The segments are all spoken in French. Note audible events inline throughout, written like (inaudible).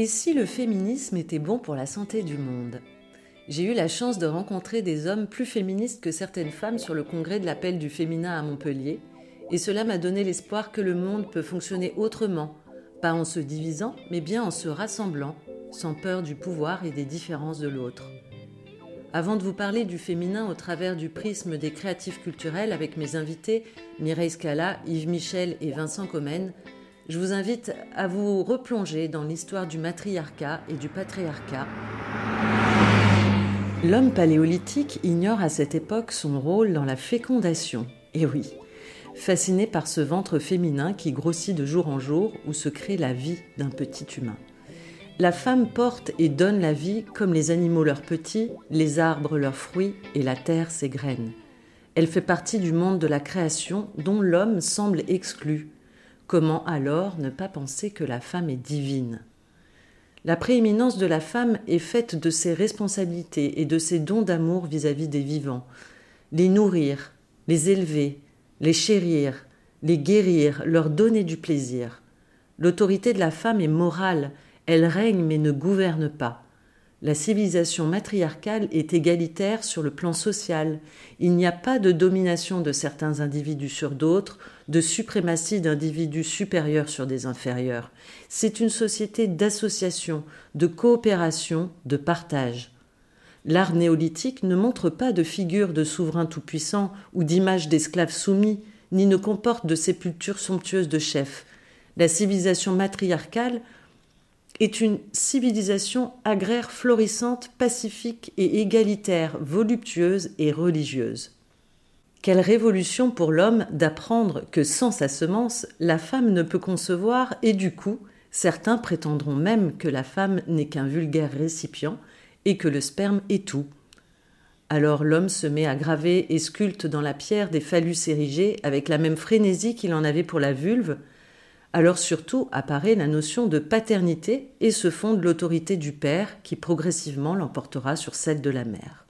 Et si le féminisme était bon pour la santé du monde? J'ai eu la chance de rencontrer des hommes plus féministes que certaines femmes sur le congrès de l'appel du féminin à Montpellier, et cela m'a donné l'espoir que le monde peut fonctionner autrement, pas en se divisant, mais bien en se rassemblant, sans peur du pouvoir et des différences de l'autre. Avant de vous parler du féminin au travers du prisme des créatifs culturels avec mes invités Mireille Scala, Yves Michel et Vincent Comène, je vous invite à vous replonger dans l'histoire du matriarcat et du patriarcat. L'homme paléolithique ignore à cette époque son rôle dans la fécondation. Et oui, fasciné par ce ventre féminin qui grossit de jour en jour où se crée la vie d'un petit humain. La femme porte et donne la vie comme les animaux leurs petits, les arbres leurs fruits et la terre ses graines. Elle fait partie du monde de la création dont l'homme semble exclu. Comment alors ne pas penser que la femme est divine? La prééminence de la femme est faite de ses responsabilités et de ses dons d'amour vis-à-vis des vivants. Les nourrir, les élever, les chérir, les guérir, leur donner du plaisir. L'autorité de la femme est morale, elle règne mais ne gouverne pas. La civilisation matriarcale est égalitaire sur le plan social. Il n'y a pas de domination de certains individus sur d'autres, de suprématie d'individus supérieurs sur des inférieurs. C'est une société d'association, de coopération, de partage. L'art néolithique ne montre pas de figure de souverain tout-puissant ou d'image d'esclaves soumis, ni ne comporte de sépultures somptueuses de chefs. La civilisation matriarcale est une civilisation agraire florissante, pacifique et égalitaire, voluptueuse et religieuse. Quelle révolution pour l'homme d'apprendre que sans sa semence, la femme ne peut concevoir et du coup, certains prétendront même que la femme n'est qu'un vulgaire récipient et que le sperme est tout. Alors l'homme se met à graver et sculpte dans la pierre des phallus érigés avec la même frénésie qu'il en avait pour la vulve, alors surtout apparaît la notion de paternité et se fonde l'autorité du père qui progressivement l'emportera sur celle de la mère.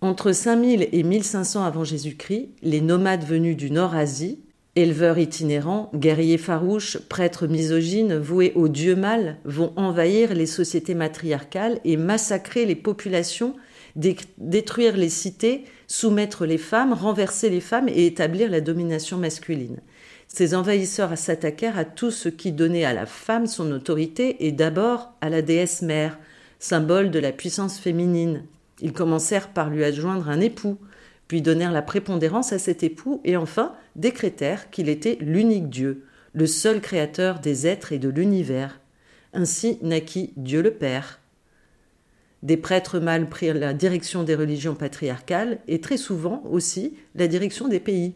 Entre 5000 et 1500 avant Jésus-Christ, les nomades venus du Nord-Asie, éleveurs itinérants, guerriers farouches, prêtres misogynes voués au dieu mâle, vont envahir les sociétés matriarcales et massacrer les populations, détruire les cités, soumettre les femmes, renverser les femmes et établir la domination masculine. Ces envahisseurs s'attaquèrent à tout ce qui donnait à la femme son autorité et d'abord à la déesse mère, symbole de la puissance féminine. Ils commencèrent par lui adjoindre un époux, puis donnèrent la prépondérance à cet époux et enfin décrétèrent qu'il était l'unique Dieu, le seul créateur des êtres et de l'univers. Ainsi naquit Dieu le Père. Des prêtres mâles prirent la direction des religions patriarcales et très souvent aussi la direction des pays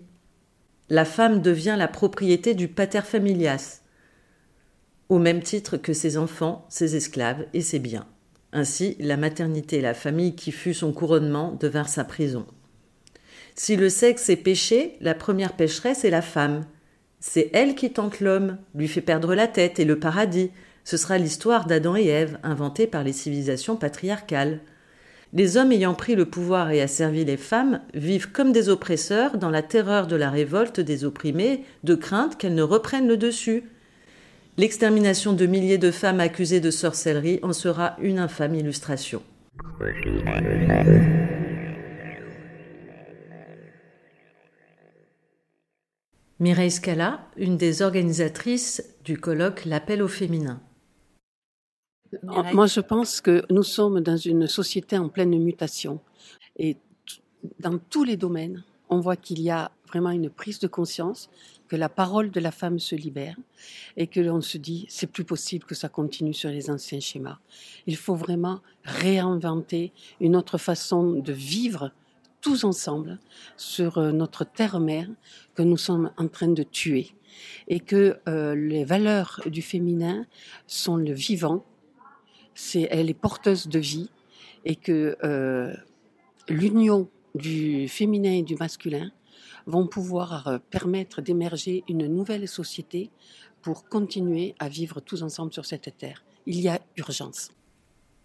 la femme devient la propriété du pater familias, au même titre que ses enfants, ses esclaves et ses biens. Ainsi, la maternité et la famille qui fut son couronnement devinrent sa prison. Si le sexe est péché, la première pécheresse est la femme. C'est elle qui tente l'homme, lui fait perdre la tête et le paradis. Ce sera l'histoire d'Adam et Ève, inventée par les civilisations patriarcales. Les hommes ayant pris le pouvoir et asservi les femmes vivent comme des oppresseurs dans la terreur de la révolte des opprimés, de crainte qu'elles ne reprennent le dessus. L'extermination de milliers de femmes accusées de sorcellerie en sera une infâme illustration. Mireille Scala, une des organisatrices du colloque L'appel au féminin. Moi, je pense que nous sommes dans une société en pleine mutation. Et dans tous les domaines, on voit qu'il y a vraiment une prise de conscience, que la parole de la femme se libère et que l'on se dit, c'est plus possible que ça continue sur les anciens schémas. Il faut vraiment réinventer une autre façon de vivre tous ensemble sur notre terre-mère que nous sommes en train de tuer et que euh, les valeurs du féminin sont le vivant, c'est, elle est porteuse de vie et que euh, l'union du féminin et du masculin vont pouvoir euh, permettre d'émerger une nouvelle société pour continuer à vivre tous ensemble sur cette terre. Il y a urgence.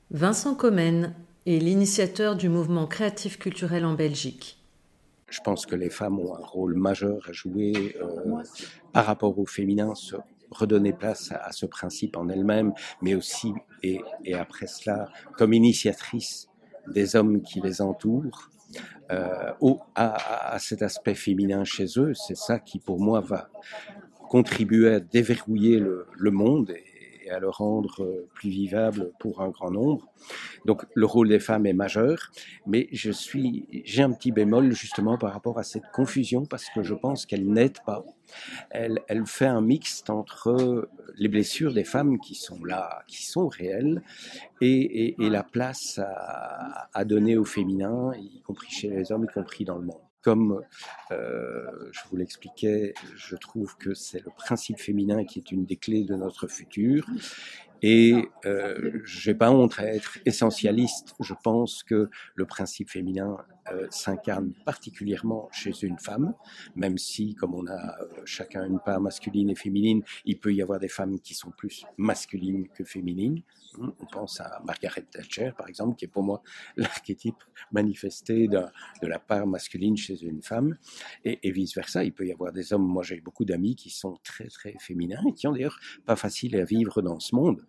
Vincent Comène est l'initiateur du mouvement créatif culturel en Belgique. Je pense que les femmes ont un rôle majeur à jouer euh, par rapport au féminin, se redonner place à, ce principe en elles-mêmes, mais aussi, et, et, après cela, comme initiatrice des hommes qui les entourent, euh, au, à, à, cet aspect féminin chez eux. C'est ça qui, pour moi, va contribuer à déverrouiller le, le monde à le rendre euh, plus vivable pour un grand nombre. Donc le rôle des femmes est majeur, mais je suis, j'ai un petit bémol justement par rapport à cette confusion parce que je pense qu'elle n'aide pas. Elle, elle fait un mixte entre les blessures des femmes qui sont là, qui sont réelles, et, et, et la place à, à donner au féminin, y compris chez les hommes, y compris dans le monde comme euh, je vous l'expliquais, je trouve que c'est le principe féminin qui est une des clés de notre futur. Et euh, j'ai pas honte à être essentialiste. Je pense que le principe féminin euh, s'incarne particulièrement chez une femme, même si, comme on a euh, chacun une part masculine et féminine, il peut y avoir des femmes qui sont plus masculines que féminines. Hum, on pense à Margaret Thatcher, par exemple, qui est pour moi (laughs) l'archétype manifesté de, de, la part masculine chez une femme, et, et vice-versa. Il peut y avoir des hommes, moi j'ai beaucoup d'amis qui sont très très féminins et qui ont d'ailleurs pas facile à vivre dans ce monde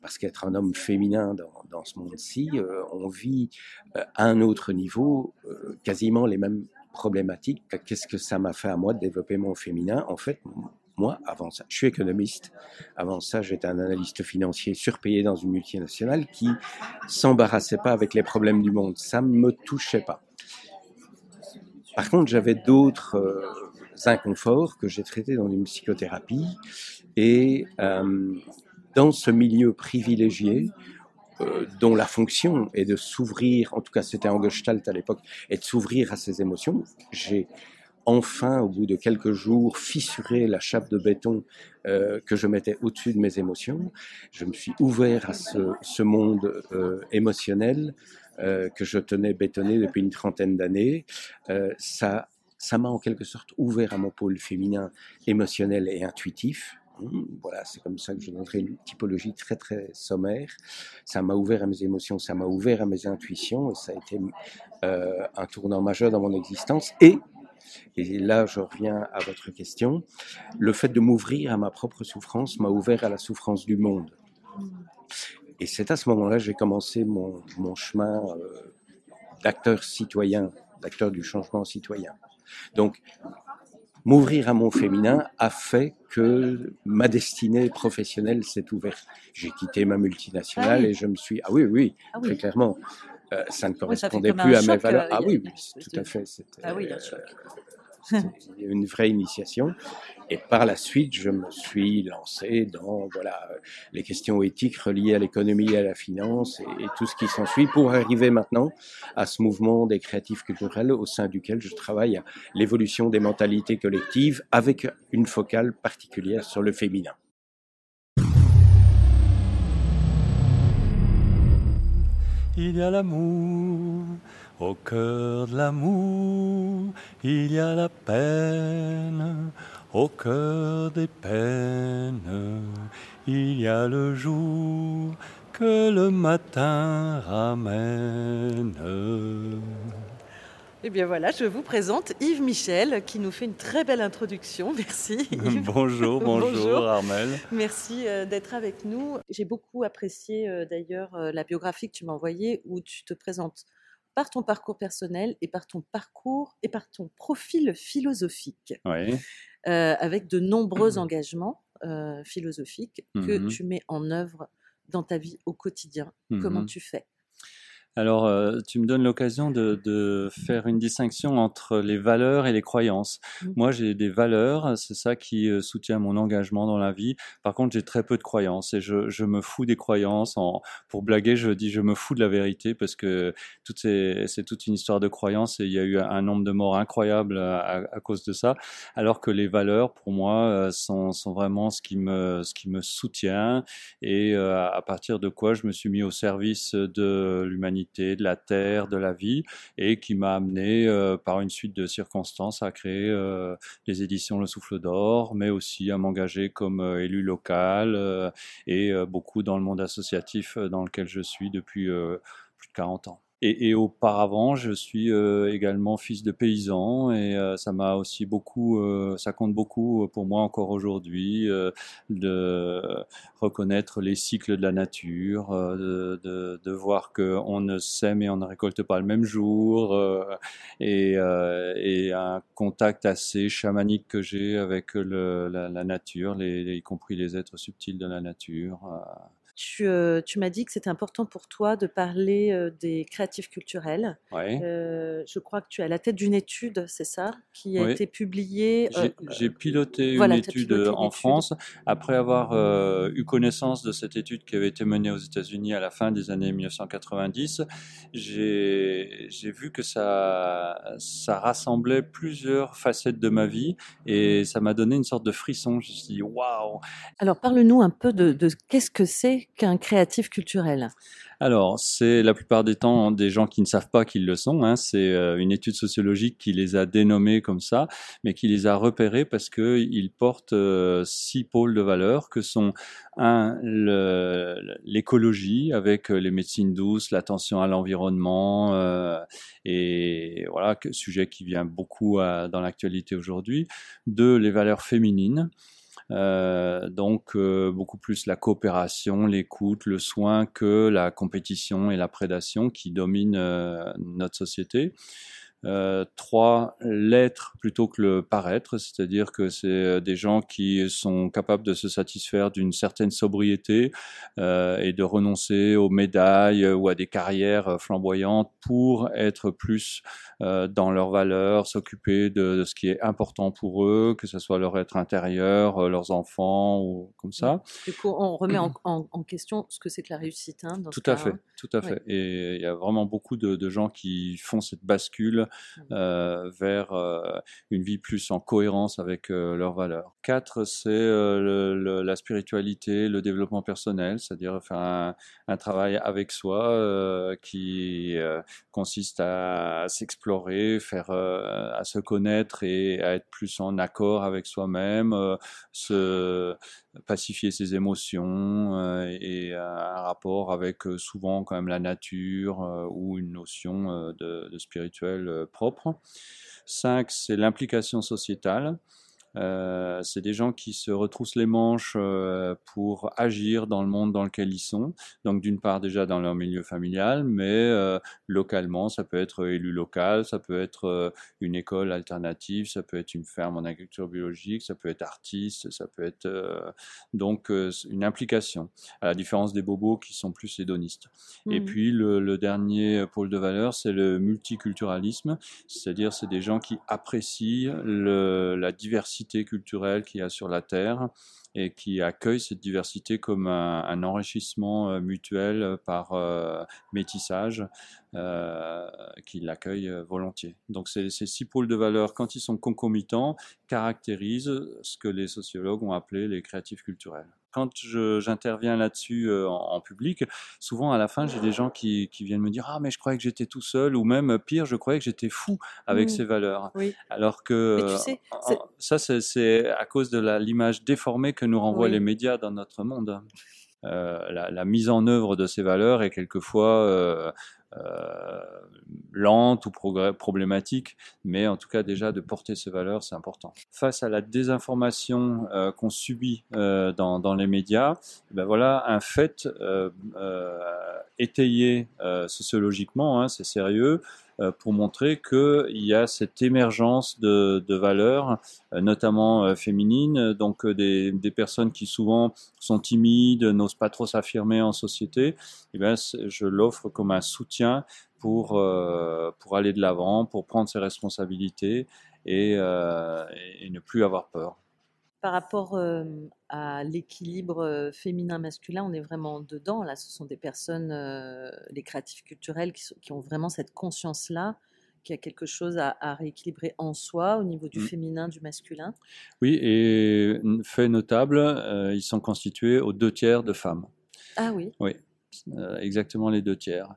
parce qu'être un homme féminin dans, ce monde-ci, euh, on vit euh, à un autre niveau euh, quasiment les mêmes problématiques. Qu'est-ce que ça m'a fait à moi de développer mon féminin En fait, moi, avant ça, je suis économiste. Avant ça, j'étais un analyste financier surpayé dans une multinationale qui s'embarrassait pas avec les problèmes du monde. Ça me touchait pas. Par contre, j'avais d'autres inconforts que j'ai traités dans une psychothérapie et dans ce milieu privilégié, euh, dont la fonction est de s'ouvrir, en tout cas c'était en Gestalt à l'époque, et de s'ouvrir à ses émotions, j'ai enfin, au bout de quelques jours, fissuré la chape de béton euh, que je mettais au-dessus de mes émotions. Je me suis ouvert à ce, ce monde euh, émotionnel que je tenais bétonné depuis une trentaine d'années. Ça ça m'a en quelque sorte ouvert à mon pôle féminin émotionnel et intuitif. Voilà, c'est comme ça que je donnerai une typologie très très sommaire. Ça m'a ouvert à mes émotions, ça m'a ouvert à mes intuitions, et ça a été euh, un tournant majeur dans mon existence. Et, là je reviens à votre question, le fait de m'ouvrir à ma propre souffrance m'a ouvert à la souffrance du monde. Et c'est à ce moment-là que j'ai commencé mon, mon chemin euh, d'acteur citoyen, d'acteur du changement citoyen. Donc, m'ouvrir à mon féminin a fait que ma destinée professionnelle s'est ouverte. J'ai quitté ma multinationale ah oui. et je me suis... Ah oui, oui, ah oui. très clairement. Euh, ça ne correspondait oui, ça plus à mes valeurs. Euh, ah oui, tout à fait. Ah oui, euh, une vraie initiation. Et par la suite, je me suis lancé dans voilà les questions éthiques reliées à l'économie et à la finance et, et tout ce qui s'ensuit pour arriver maintenant à ce mouvement des créatifs culturels au sein duquel je travaille à l'évolution des mentalités collectives avec une focale particulière sur le féminin. Il y a l'amour, au cœur de l'amour, il y a la peine au cœur des peines, il y a le jour que le matin ramène. Eh bien voilà, je vous présente Yves Michel qui nous fait une très belle introduction. (laughs) Merci. Yves. bonjour, (laughs) bonjour, bonjour, Armel. Merci euh, d'être avec nous. J'ai beaucoup apprécié euh, d'ailleurs euh, la biographie que tu m'as envoyée où tu te présentes par ton parcours personnel et par ton parcours et par ton profil philosophique. Oui euh, avec de nombreux mmh. engagements euh, philosophiques mmh. que tu mets en œuvre dans ta vie au quotidien. Mmh. Comment tu fais? Alors, euh, tu me donnes l'occasion de, faire une distinction entre les valeurs et les croyances. Mmh. Moi, j'ai des valeurs, c'est ça qui euh, soutient mon engagement dans la vie. Par contre, j'ai très peu de croyances et je, me fous des croyances. En, pour blaguer, je dis je me fous de la vérité parce que c'est toute une histoire de croyances et il y a eu un nombre de morts incroyable à, cause de ça. Alors que les valeurs, pour moi, euh, sont, vraiment ce qui me, ce qui me soutient et à partir de quoi je me suis mis au service de l'humanité de la terre, de la vie, et qui m'a amené euh, par une suite de circonstances à créer euh, les éditions Le Souffle d'Or, mais aussi à m'engager comme euh, élu local et beaucoup dans le monde associatif dans lequel je suis depuis plus de 40 ans. Et, auparavant, je suis euh, également fils de paysan et euh, ça m'a aussi beaucoup, euh, ça compte beaucoup pour moi encore aujourd'hui de reconnaître les cycles de la nature, de, de, de, voir qu'on ne sème et on ne récolte pas le même jour et, et, un contact assez chamanique que j'ai avec le, la, la, nature, les, y compris les êtres subtils de la nature. Euh, tu, m'as dit que c'était important pour toi de parler euh, des créatifs culturels. Euh, je crois que tu es à la tête d'une étude, c'est ça, qui a été publiée. J'ai piloté une étude en France après avoir eu connaissance de cette étude qui avait été menée aux États-Unis à la fin des années 1990. J'ai vu que ça, ça rassemblait plusieurs facettes de ma vie et ça m'a donné une sorte de frisson. Je me suis dit waouh. Alors parle-nous un peu de qu'est-ce que c'est qu'un créatif culturel? Alors, c'est la plupart des temps des gens qui ne savent pas qu'ils le sont. Hein. C'est euh, une étude sociologique qui les a dénommés comme ça, mais qui les a repérés parce qu'ils portent euh, six pôles de valeur que sont un l'écologie avec euh, les médecines douces, l'attention à l'environnement et voilà sujet qui vient beaucoup dans l'actualité aujourd'hui. Deux, les valeurs féminines. Euh, donc euh, beaucoup plus la coopération, l'écoute, le soin que la compétition et la prédation qui dominent euh, notre société. Euh, trois, l'être plutôt que le paraître, c'est-à-dire que c'est euh, des gens qui sont capables de se satisfaire d'une certaine sobriété euh, et de renoncer aux médailles ou à des carrières flamboyantes pour être plus euh, dans leurs valeurs, s'occuper de, de, ce qui est important pour eux, que ce soit leur être intérieur, leurs enfants ou comme ça. Du coup, on remet (clears throat) en, en, question ce que c'est que la réussite. Hein, tout à fait, tout à fait. Et il y a vraiment beaucoup de, de gens qui font cette bascule. Euh, vers euh, une vie plus en cohérence avec euh, leurs valeurs. Quatre, c'est la spiritualité, le développement personnel, c'est-à-dire faire un, travail avec soi qui consiste à, s'explorer, à se connaître et à être plus en accord avec soi-même, se pacifier ses émotions et un rapport avec souvent quand même la nature ou une notion de, de spirituel propre. Cinq, c'est l'implication sociétale. Euh, c'est des gens qui se retroussent les manches euh, pour agir dans le monde dans lequel ils sont. Donc d'une part déjà dans leur milieu familial, mais euh, localement, ça peut être élu local, ça peut être une école alternative, ça peut être une ferme en agriculture biologique, ça peut être artiste, ça peut être donc une implication, à la différence des bobos qui sont plus hédonistes. Et mmh. puis le, le, dernier pôle de valeur, c'est le multiculturalisme, c'est-à-dire c'est des gens qui apprécient le, la diversité culturelle qu'il y a sur la Terre et qui accueille cette diversité comme un, enrichissement euh, mutuel par euh, métissage, euh, qui l'accueille volontiers. Donc ces, ces six pôles de valeur, quand ils sont concomitants, caractérisent ce que les sociologues ont appelé les créatifs culturels quand j'interviens là-dessus euh, en, public, souvent à la fin, j'ai des gens qui, qui, viennent me dire Ah, mais je croyais que j'étais tout seul, ou même pire, je croyais que j'étais fou avec mmh. ces valeurs. Oui. Alors que ça, c'est à cause de l'image déformée que nous renvoient les médias dans notre monde. Euh, la, la, mise en œuvre de ces valeurs est quelquefois euh, euh, lente ou problématique, mais en tout cas déjà de porter ces valeurs, c'est important. Face à la désinformation euh, qu'on subit euh, dans, dans, les médias, eh ben voilà un fait étayé sociologiquement, hein, c'est sérieux, pour montrer qu'il y a cette émergence de, valeurs, notamment féminines, donc des, personnes qui souvent sont timides, n'osent pas trop s'affirmer en société. Et eh bien, je l'offre comme un soutien pour, pour aller de l'avant, pour prendre ses responsabilités et ne plus avoir peur par rapport à l'équilibre féminin-masculin, on est vraiment dedans. Là, ce sont des personnes, les créatifs culturels, qui, ont vraiment cette conscience-là, qu'il y a quelque chose à, rééquilibrer en soi au niveau du mmh. féminin, du masculin. Oui, et fait notable, ils sont constitués aux deux tiers de femmes. Ah oui. Oui, exactement les deux tiers.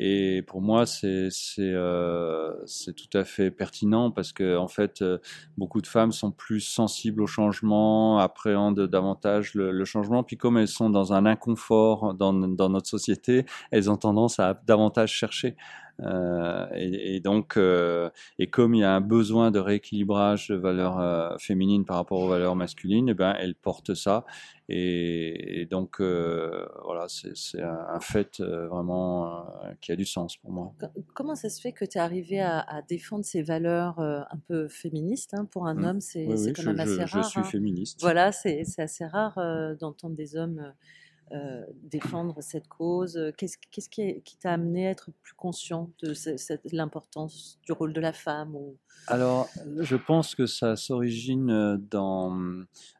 Et pour moi, c'est euh, tout à fait pertinent parce que en fait, euh, beaucoup de femmes sont plus sensibles au changement, appréhendent davantage le, le, changement. Puis comme elles sont dans un inconfort dans, dans notre société, elles ont tendance à davantage chercher. Euh, et, et, donc, euh, et comme il y a un besoin de rééquilibrage de valeurs euh, féminines par rapport aux valeurs masculines, et eh ben, elle porte ça. Et, donc, voilà, c'est un, un, fait vraiment qui a du sens pour moi. Comment ça se fait que tu es arrivé à, à, défendre ces valeurs un peu féministes hein, Pour un mmh. homme, c'est quand même assez rare. Je suis hein. féministe. Voilà, c'est assez rare d'entendre des hommes euh, défendre cette cause Qu'est-ce qui, t'a amené à être plus conscient de l'importance du rôle de la femme. Alors, je pense que ça s'origine euh, dans,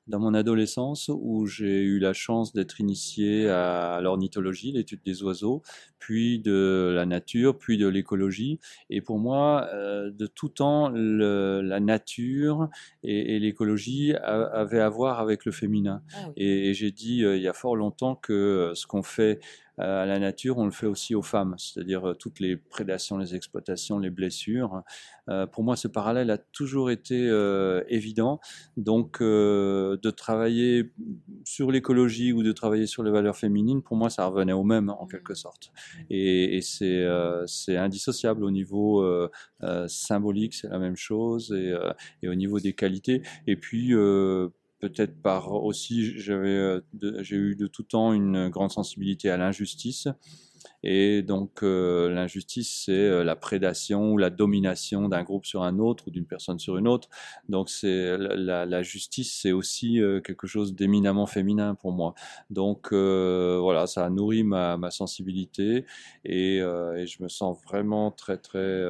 dans mon adolescence où j'ai eu la chance d'être initié à l'ornithologie, l'étude des oiseaux, puis de la nature, puis de l'écologie. Et pour moi, euh, de tout temps, le, la nature et, et l'écologie avaient à voir avec le féminin. Ah et, et j'ai dit il y a fort longtemps que ce qu'on fait à la nature, on le fait aussi aux femmes, c'est-à-dire euh, toutes les prédations, les exploitations, les blessures. Euh, pour moi, ce parallèle a toujours été euh, évident. Donc, de travailler sur l'écologie ou de travailler sur les valeurs féminines, pour moi, ça revenait au même en quelque sorte. Et, et c'est indissociable au niveau symbolique, c'est la même chose, et, et, au niveau des qualités. Et puis, peut-être par aussi, j'avais, euh, j'ai eu de tout temps une grande sensibilité à l'injustice. Et donc euh, l'injustice, c'est euh, la prédation ou la domination d'un groupe sur un autre ou d'une personne sur une autre. Donc c'est la, justice, c'est aussi euh, quelque chose d'éminemment féminin pour moi. Donc voilà, ça a nourri ma, sensibilité et, je me sens vraiment très très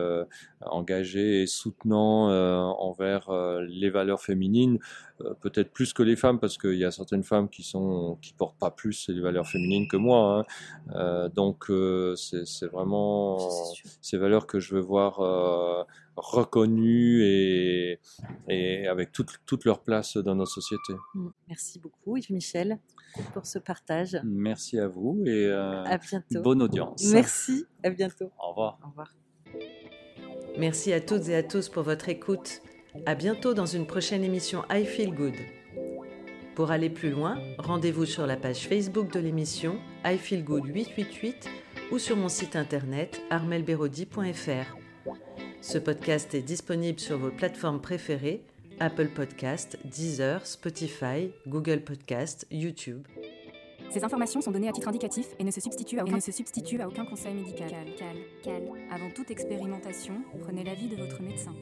engagé et soutenant envers les valeurs féminines peut-être plus que les femmes parce qu'il y a certaines femmes qui sont qui portent pas plus les valeurs féminines que moi hein. euh, c'est vraiment ces valeurs que je veux voir euh, reconnues et, et avec toute, toute, leur place dans nos sociétés. Mm. Merci beaucoup Yves Michel pour ce partage. Merci à vous et euh, à bientôt. bonne audience. Merci, à bientôt. Au revoir. Au revoir. Merci à toutes et à tous pour votre écoute. À bientôt dans une prochaine émission I Feel Good. Pour aller plus loin, rendez-vous sur la page Facebook de l'émission I Feel Good 888 ou sur mon site internet armelberodi.fr. Ce podcast est disponible sur vos plateformes préférées Apple Podcast, Deezer, Spotify, Google Podcast, YouTube. Ces informations sont données à titre indicatif et ne se substituent à aucun, se substituent à aucun conseil médical. Cal, cal, cal. Avant toute expérimentation, prenez l'avis de votre médecin.